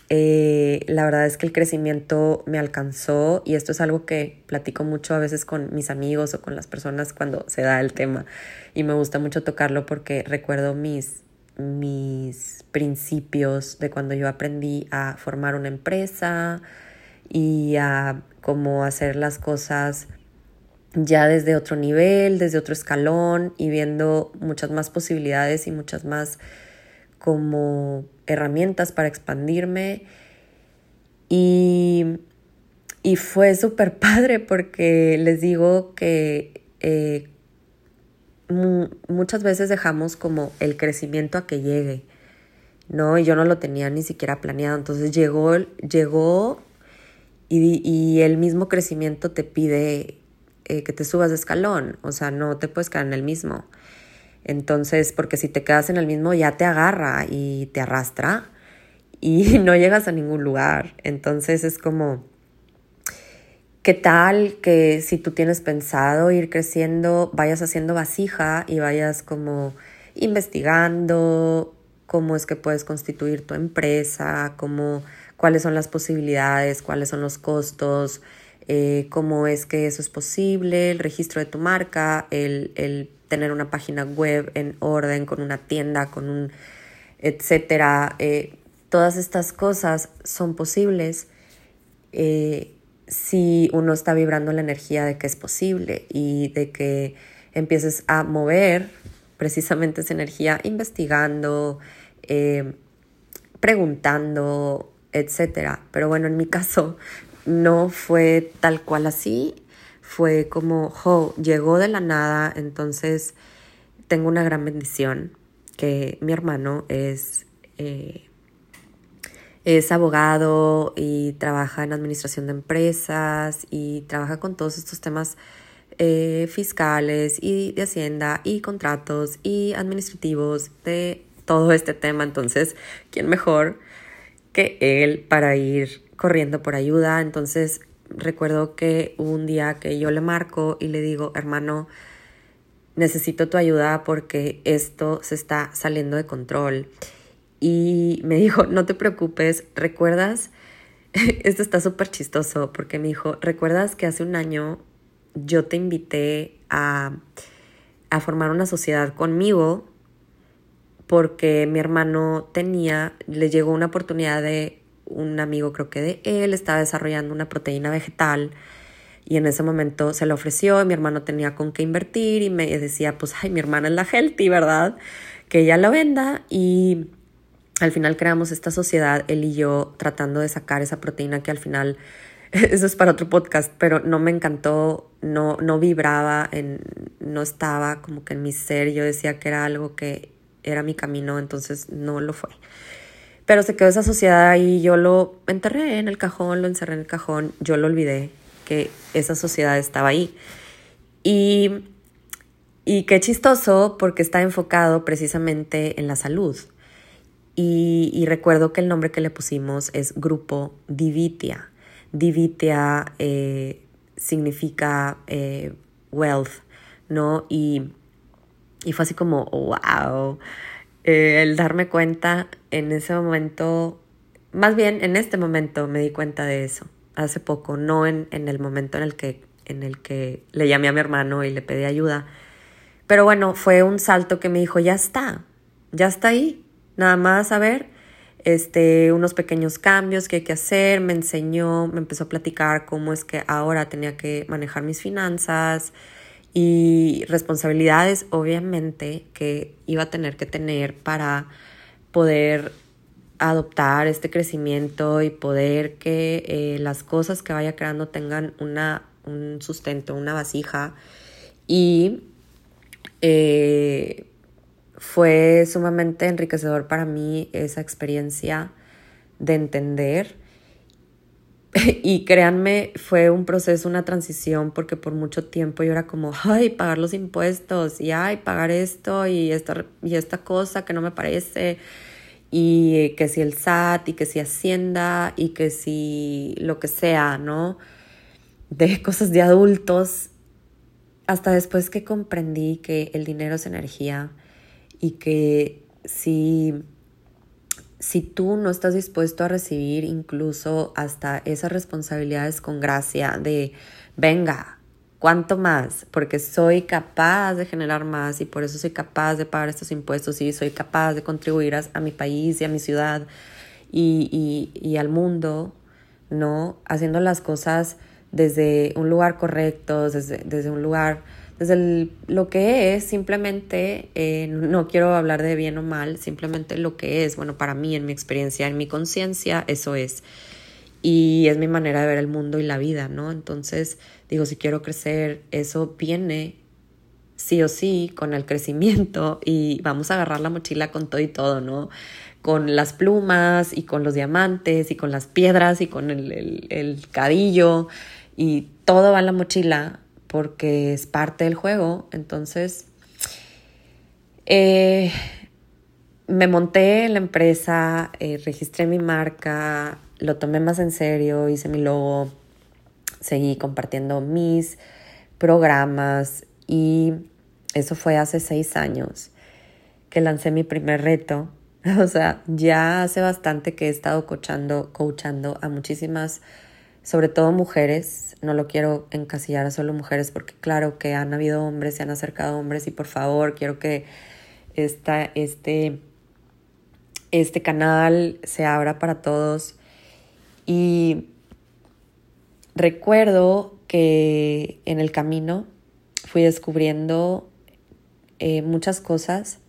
eh, la verdad es que el crecimiento me alcanzó y esto es algo que platico mucho a veces con mis amigos o con las personas cuando se da el tema y me gusta mucho tocarlo porque recuerdo mis, mis principios de cuando yo aprendí a formar una empresa y a cómo hacer las cosas ya desde otro nivel, desde otro escalón y viendo muchas más posibilidades y muchas más como herramientas para expandirme y, y fue súper <laughs> padre porque les digo que eh, muchas veces dejamos como el crecimiento a que llegue, ¿no? Y yo no lo tenía ni siquiera planeado, entonces llegó, llegó y, y el mismo crecimiento te pide eh, que te subas de escalón, o sea, no te puedes quedar en el mismo. Entonces, porque si te quedas en el mismo ya te agarra y te arrastra y <laughs> no llegas a ningún lugar. Entonces es como, ¿qué tal que si tú tienes pensado ir creciendo, vayas haciendo vasija y vayas como investigando cómo es que puedes constituir tu empresa, cómo, cuáles son las posibilidades, cuáles son los costos, eh, cómo es que eso es posible, el registro de tu marca, el, el tener una página web en orden, con una tienda, con un etcétera. Eh, todas estas cosas son posibles eh, si uno está vibrando la energía de que es posible y de que empieces a mover precisamente esa energía investigando, preguntando, etcétera. Pero bueno, en mi caso no fue tal cual así fue como, jo, llegó de la nada, entonces tengo una gran bendición que mi hermano es, eh, es abogado y trabaja en administración de empresas y trabaja con todos estos temas eh, fiscales y de hacienda y contratos y administrativos de todo este tema. Entonces, ¿quién mejor que él para ir corriendo por ayuda? Entonces, recuerdo que un día que yo le marco y le digo, hermano, necesito tu ayuda porque esto se está saliendo de control. Y me dijo, no te preocupes, ¿recuerdas? <laughs> esto está súper chistoso porque me dijo, ¿recuerdas que hace un año yo te invité a, a formar una sociedad conmigo? Porque mi hermano tenía, le llegó una oportunidad de un amigo creo que de él estaba desarrollando una proteína vegetal y en ese momento se la ofreció y mi hermano tenía con qué invertir y me decía, pues, ay, mi hermana es la healthy, ¿verdad? Que ella lo venda y al final creamos esta sociedad, él y yo, tratando de sacar esa proteína que al final, <laughs> eso es para otro podcast, pero no me encantó, no, no vibraba en, no estaba como que en mi ser, yo decía que era algo que era mi camino, entonces no lo fue. Pero se quedó esa sociedad ahí, yo lo enterré en el cajón, lo encerré en el cajón, yo lo olvidé que esa sociedad estaba ahí. Y, y qué chistoso porque está enfocado precisamente en la salud. Y, recuerdo que el nombre que le pusimos es Grupo Divitia. Divitia eh, significa eh, wealth, ¿no? Y, y, fue así como, wow, eh, el darme cuenta en ese momento, más bien en este momento me di cuenta de eso, hace poco, no en, en el momento en el, que, en el que le llamé a mi hermano y le pedí ayuda. Pero bueno, fue un salto que me dijo, ya está, ya está ahí, nada más a ver, este, unos pequeños cambios que hay que hacer, me enseñó, me empezó a platicar cómo es que ahora tenía que manejar mis finanzas, y responsabilidades obviamente que iba a tener que tener para poder adoptar este crecimiento y poder que eh, las cosas que vaya creando tengan una, un sustento, una vasija. Y eh, fue sumamente enriquecedor para mí esa experiencia de entender <laughs> y créanme, fue un proceso, una transición, porque por mucho tiempo yo era como, ay, pagar los impuestos, y ay, pagar esto y esta, y esta cosa que no me parece, y que si el SAT, y que si Hacienda, y que si lo que sea, ¿no? De <laughs> cosas de adultos, hasta después que comprendí que el dinero es energía y que si si tú no estás dispuesto a recibir incluso hasta esas responsabilidades con gracia de, venga, ¿cuánto más? Porque soy capaz de generar más y por eso soy capaz de pagar estos impuestos y soy capaz de contribuir a, mi país y a mi ciudad y, y al mundo, ¿no? Haciendo las cosas desde un lugar correcto, desde, desde un lugar desde lo que es, simplemente, eh, no quiero hablar de bien o mal, simplemente lo que es, bueno, para mí, en mi experiencia, en mi conciencia, eso es. Y es mi manera de ver el mundo y la vida, ¿no? Entonces, digo, si quiero crecer, eso viene sí o sí con el crecimiento y vamos a agarrar la mochila con todo y todo, ¿no? Con las plumas y con los diamantes y con las piedras y con el, el, el cadillo y todo va en la mochila porque es parte del juego. Entonces, eh, me monté en la empresa, eh, registré mi marca, lo tomé más en serio, hice mi logo, seguí compartiendo mis programas y eso fue hace seis años que lancé mi primer reto. <laughs> O sea, ya hace bastante que he estado coachando, coachando a muchísimas sobre todo mujeres, no lo quiero encasillar a solo mujeres porque claro que han habido hombres, se han acercado hombres y por favor quiero que esta, este, este canal se abra para todos. Y recuerdo que en el camino fui descubriendo eh, muchas cosas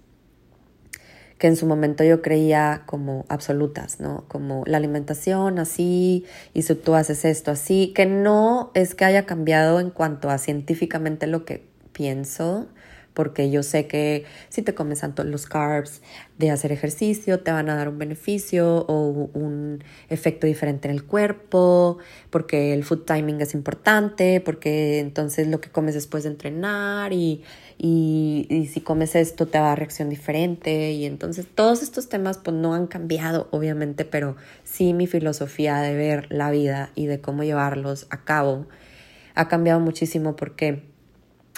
que en su momento yo creía como absolutas, ¿no? Como la alimentación así, y si tú haces esto así, que no es que haya cambiado en cuanto a científicamente lo que pienso, porque yo sé que si te comes tanto los carbs de hacer ejercicio, te van a dar un beneficio o un efecto diferente en el cuerpo, porque el food timing es importante, porque entonces lo que comes después de entrenar y, y, si comes esto te va reacción diferente y entonces todos estos temas pues no han cambiado obviamente, pero sí mi filosofía de ver la vida y de cómo llevarlos a cabo ha cambiado muchísimo porque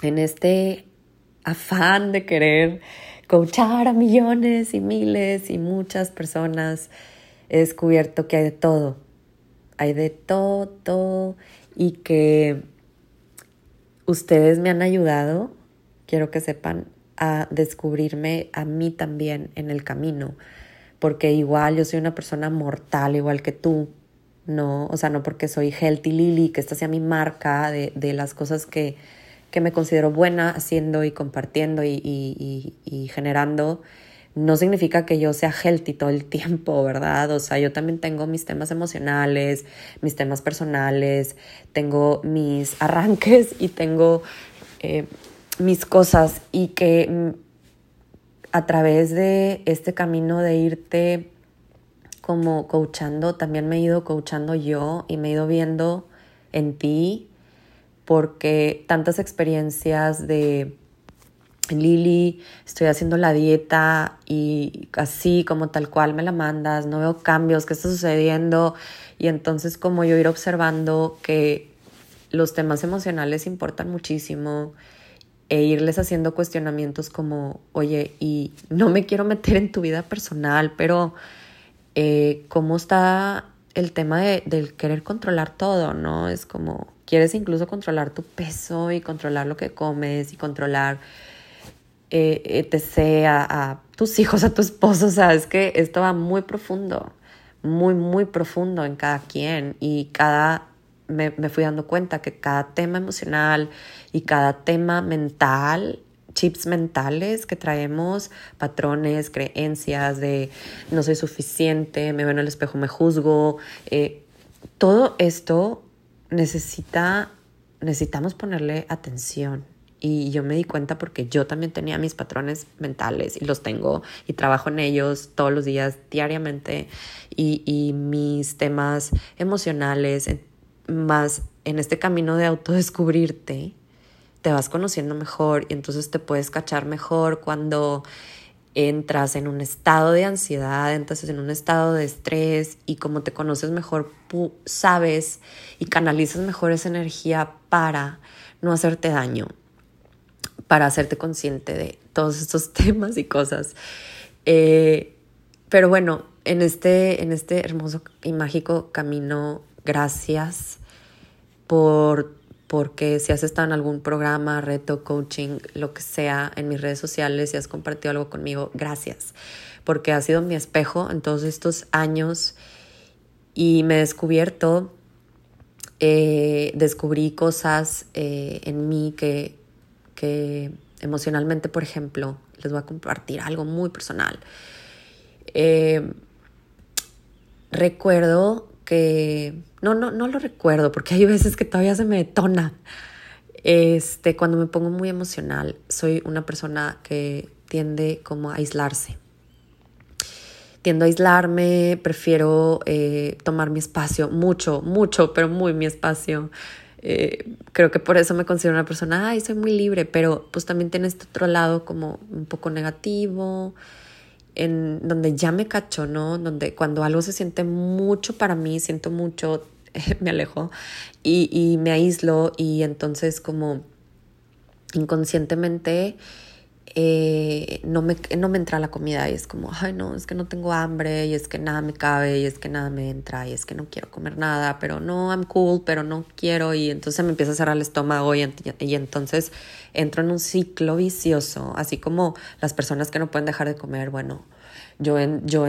en este afán de querer coachar a millones y miles y muchas personas, he descubierto que hay de todo. Hay de todo y que ustedes me han ayudado, quiero que sepan, a descubrirme a mí también en el camino, porque igual yo soy una persona mortal, igual que tú, no, o sea, no porque soy Healthy Lily, que esta sea mi marca de, de las cosas que, que me considero buena haciendo y compartiendo y, generando, no significa que yo sea healthy todo el <laughs> tiempo, ¿verdad? O sea, yo también tengo mis temas emocionales, mis temas personales, tengo mis arranques y tengo eh, mis cosas y que mm, a través de este camino de irte como coachando, también me he ido coachando yo y me he ido viendo en ti porque tantas experiencias de Lili, estoy haciendo la dieta y así como tal cual me la mandas, no veo cambios, ¿qué está sucediendo? Y entonces como yo ir observando que los temas emocionales importan muchísimo e irles haciendo cuestionamientos como, oye, y no me quiero meter en tu vida personal, pero eh, ¿cómo está el tema de, del querer controlar todo, no? Es como, quieres incluso controlar tu peso y controlar lo que comes y controlar eh, etc. A, a, tus hijos, a tu esposo, o sea, es que esto va muy profundo, muy, muy profundo en cada quien y cada, me, me fui dando cuenta que cada tema emocional y cada tema mental chips mentales que traemos, patrones, creencias de no soy suficiente, me veo en el espejo, me juzgo. Eh, todo esto necesita, necesitamos ponerle atención. Y yo me di cuenta porque yo también tenía mis patrones mentales y los tengo y trabajo en ellos todos los días, diariamente. Y, y mis temas emocionales, más en este camino de autodescubrirte, te vas conociendo mejor y entonces te puedes cachar mejor cuando entras en un estado de ansiedad, entras en un estado de estrés y como te conoces mejor, sabes y canalizas mejor esa energía para no hacerte daño, para hacerte consciente de todos estos <laughs> temas y cosas. Eh, pero bueno, en este, en este hermoso y mágico camino, gracias por porque si has estado en algún programa, reto, coaching, lo que sea, en mis redes sociales y has compartido algo conmigo, gracias, porque ha sido mi espejo en todos estos años y me he descubierto, eh, descubrí cosas eh, en mí que, que emocionalmente, por ejemplo, les voy a compartir algo muy personal. Eh, recuerdo que no, no, no lo recuerdo porque hay veces que todavía se me detona. Este, cuando me pongo muy emocional, soy una persona que tiende como a aislarse. Tiendo a aislarme, prefiero eh, tomar mi espacio, mucho, mucho, pero muy mi espacio. Eh, creo que por eso me considero una persona, ay, soy muy libre, pero pues también tiene este otro lado como un poco negativo, en donde ya me cacho, ¿no? Donde cuando algo se siente mucho para mí, siento mucho, <laughs> me alejo y, y me aíslo y entonces como inconscientemente eh, no, me, no me entra la comida y es como, ay no, es que no tengo hambre y es que nada me cabe y es que nada me entra y es que no quiero comer nada, pero no, I'm cool, pero no quiero y entonces me empieza a cerrar el estómago y, entonces entro en un ciclo vicioso, así como las personas que no pueden dejar de comer, bueno, yo, en, yo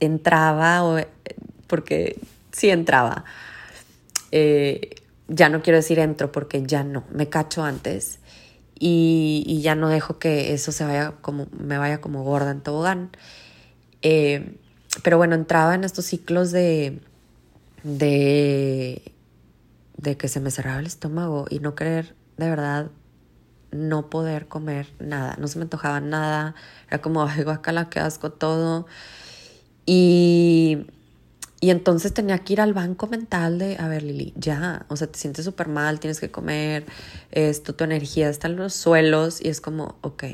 entraba, o, porque sí entraba, eh, ya no quiero decir entro porque ya no, me cacho antes y, ya no dejo que eso se vaya como, me vaya como gorda en tobogán. Eh, pero bueno, entraba en estos ciclos de, de, de que se me cerraba el estómago y no querer de verdad no poder comer nada, no se me antojaba nada, era como, ay, guacala, qué asco todo. Y, y entonces tenía que ir al banco mental de, a ver, Lili, ya, o sea, te sientes súper mal, tienes que comer, esto, tu energía está en los suelos y es como, ok,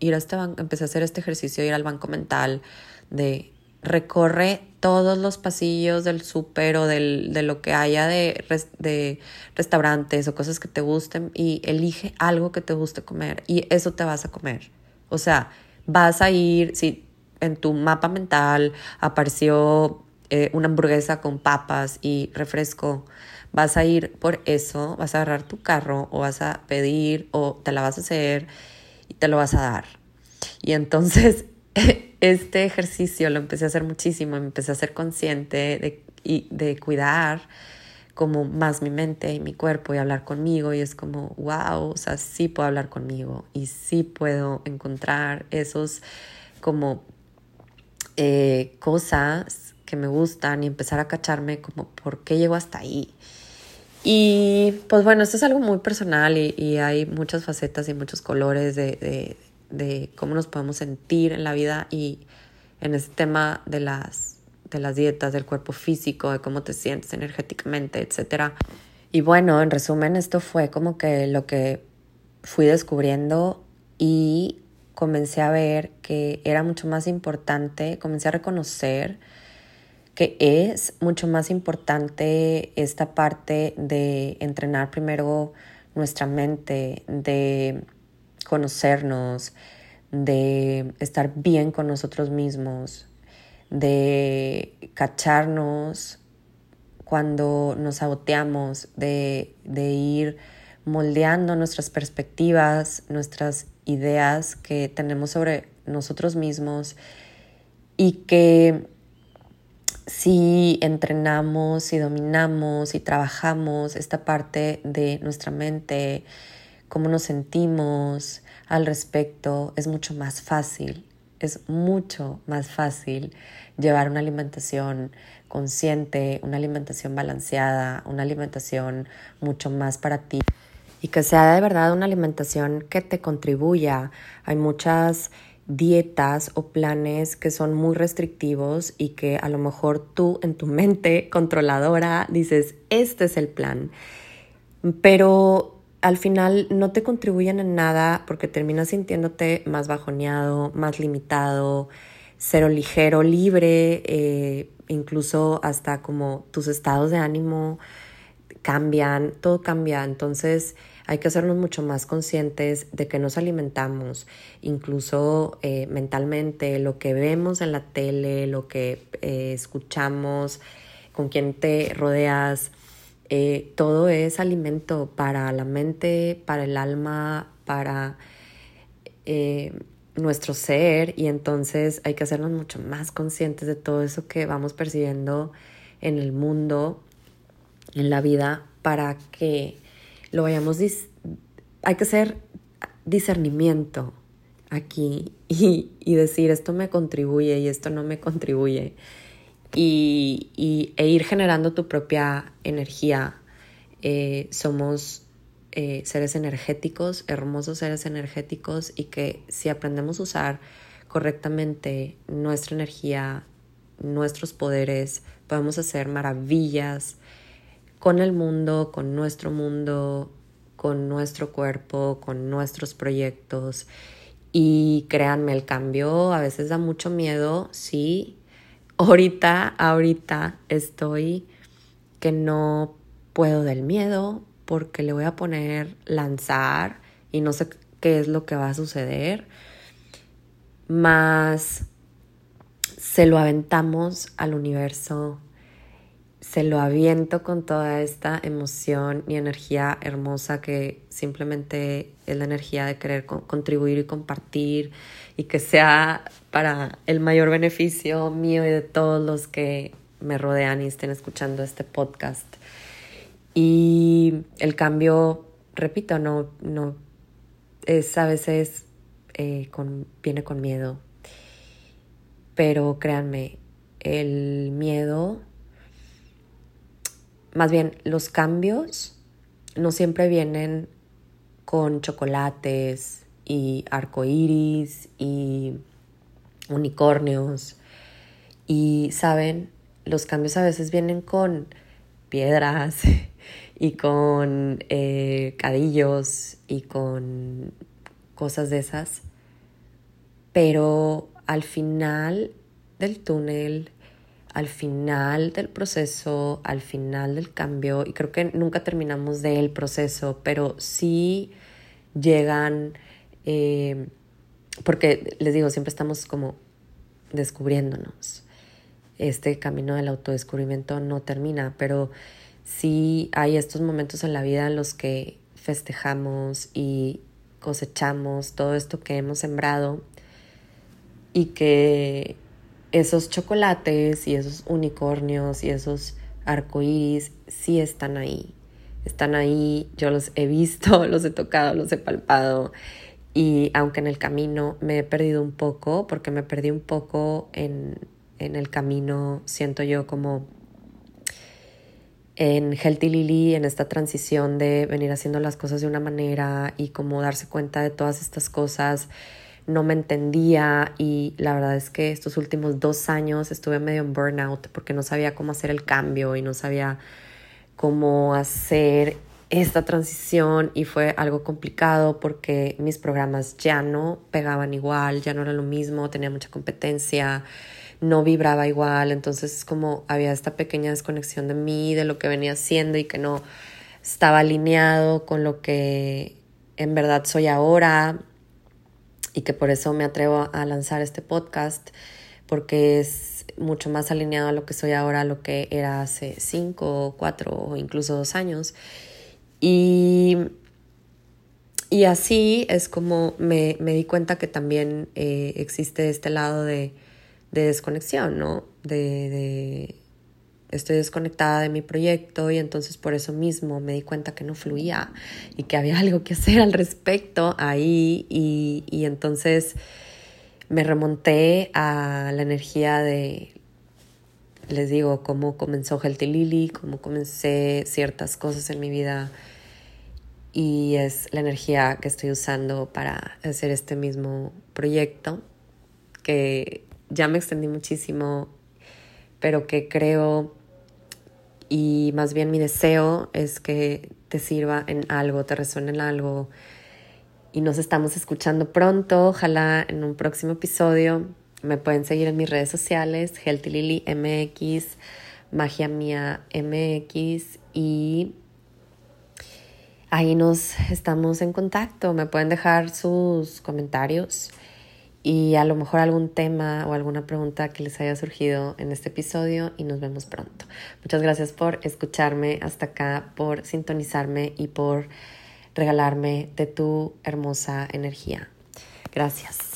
ir a este banco, empecé a hacer este ejercicio, ir al banco mental de recorre todos los pasillos del súper o del, de lo que haya de, de restaurantes o cosas que te gusten y elige algo que te guste comer y eso te vas a comer. O sea, vas a ir, si en tu mapa mental apareció eh, una hamburguesa con papas y refresco, vas a ir por eso, vas a agarrar tu carro o vas a pedir o te la vas a hacer y te lo vas a dar. Y entonces <laughs> este ejercicio lo empecé a hacer muchísimo, me empecé a ser consciente de, y de cuidar como más mi mente y mi cuerpo y hablar conmigo y es como, wow, o sea, sí puedo hablar conmigo y sí puedo encontrar esos como eh, cosas que me gustan y empezar a cacharme como por qué llego hasta ahí. Y pues bueno, esto es algo muy personal y, hay muchas facetas y muchos colores de, de, cómo nos podemos sentir en la vida y en este tema de las, de las dietas, del cuerpo físico, de cómo te sientes energéticamente, etc. Y bueno, en resumen, esto fue como que lo que fui descubriendo y comencé a ver que era mucho más importante, comencé a reconocer que es mucho más importante esta parte de entrenar primero nuestra mente, de conocernos, de estar bien con nosotros mismos, de cacharnos cuando nos saboteamos, de, de ir moldeando nuestras perspectivas, nuestras ideas que tenemos sobre nosotros mismos y que si entrenamos, si dominamos, si trabajamos esta parte de nuestra mente, cómo nos sentimos al respecto, es mucho más fácil, es mucho más fácil llevar una alimentación consciente, una alimentación balanceada, una alimentación mucho más para ti y que sea de verdad una alimentación que te contribuya. Hay muchas dietas o planes que son muy restrictivos y que a lo mejor tú en tu mente <laughs> controladora dices, este es el plan, pero al final no te contribuyen en nada porque terminas sintiéndote más bajoneado, más limitado, cero ligero, libre, eh, incluso hasta como tus estados de ánimo cambian, todo cambia, entonces hay que hacernos mucho más conscientes de que nos alimentamos, incluso eh, mentalmente, lo que vemos en la tele, lo que eh, escuchamos, con quien te rodeas, eh, todo es alimento para la mente, para el alma, para nuestro ser y entonces hay que hacernos mucho más conscientes de todo eso que vamos percibiendo en el mundo, en la vida, para que lo vayamos, hay que hacer discernimiento aquí y, decir esto me contribuye y esto no me contribuye y, e ir generando tu propia energía. Eh, somos eh, seres energéticos, hermosos seres energéticos y que si aprendemos a usar correctamente nuestra energía, nuestros poderes, podemos hacer maravillas con el mundo, con nuestro mundo, con nuestro cuerpo, con nuestros proyectos. Y créanme, el cambio a veces da mucho miedo, sí. Ahorita, ahorita estoy que no puedo del miedo porque le voy a poner lanzar y no sé qué es lo que va a suceder. Más se lo aventamos al universo, se lo aviento con toda esta emoción y energía hermosa que simplemente es la energía de querer contribuir y compartir y que sea para el mayor beneficio mío y de todos los que me rodean y estén escuchando este podcast. Y el cambio, repito, no, no es a veces eh, con, viene con miedo. Pero créanme, el miedo más bien los cambios no siempre vienen con chocolates y arcoíris y unicornios. Y saben, los cambios a veces vienen con piedras <laughs> y con eh, cadillos y con cosas de esas. Pero al final del túnel al final del proceso, al final del cambio, y creo que nunca terminamos del proceso, pero sí llegan, eh, porque les digo, siempre estamos como descubriéndonos. Este camino del autodescubrimiento no termina, pero sí hay estos momentos en la vida en los que festejamos y cosechamos todo esto que hemos sembrado y que esos chocolates y esos unicornios y esos arcoíris sí están ahí. Están ahí, yo los he visto, <laughs> los he tocado, los he palpado. Y aunque en el camino me he perdido un poco, porque me perdí un poco en, en el camino, siento yo como en Healthy Lily, en esta transición de venir haciendo las cosas de una manera y como darse cuenta de todas estas cosas, no me entendía y la verdad es que estos últimos dos años estuve medio en burnout porque no sabía cómo hacer el cambio y no sabía cómo hacer esta transición y fue algo complicado porque mis programas ya no pegaban igual, ya no era lo mismo, tenía mucha competencia, no vibraba igual, entonces como había esta pequeña desconexión de mí, de lo que venía haciendo y que no estaba alineado con lo que en verdad soy ahora y que por eso me atrevo a lanzar este podcast porque es mucho más alineado a lo que soy ahora, a lo que era hace cinco, cuatro o incluso dos años. Y, y así es como me, me, di cuenta que también eh, existe este lado de, de desconexión, ¿no? De, de, estoy desconectada de mi proyecto y entonces por eso mismo me di cuenta que no fluía y que había <laughs> algo que hacer al respecto ahí y, y entonces me remonté a la energía de, les digo, cómo comenzó Healthy Lily, cómo comencé ciertas cosas en mi vida y es la energía que estoy usando para hacer este mismo proyecto que ya me extendí muchísimo, pero que creo y más bien mi deseo es que te sirva en algo, te resuene en algo y nos estamos escuchando pronto, ojalá en un próximo episodio. Me pueden seguir en mis redes sociales, Healthy Lily MX, Magia Mía MX y ahí nos estamos en contacto. Me pueden dejar sus comentarios y a lo mejor algún tema o alguna pregunta que les haya surgido en este episodio y nos vemos pronto. Muchas gracias por escucharme hasta acá, por sintonizarme y por regalarme de tu hermosa energía. Gracias.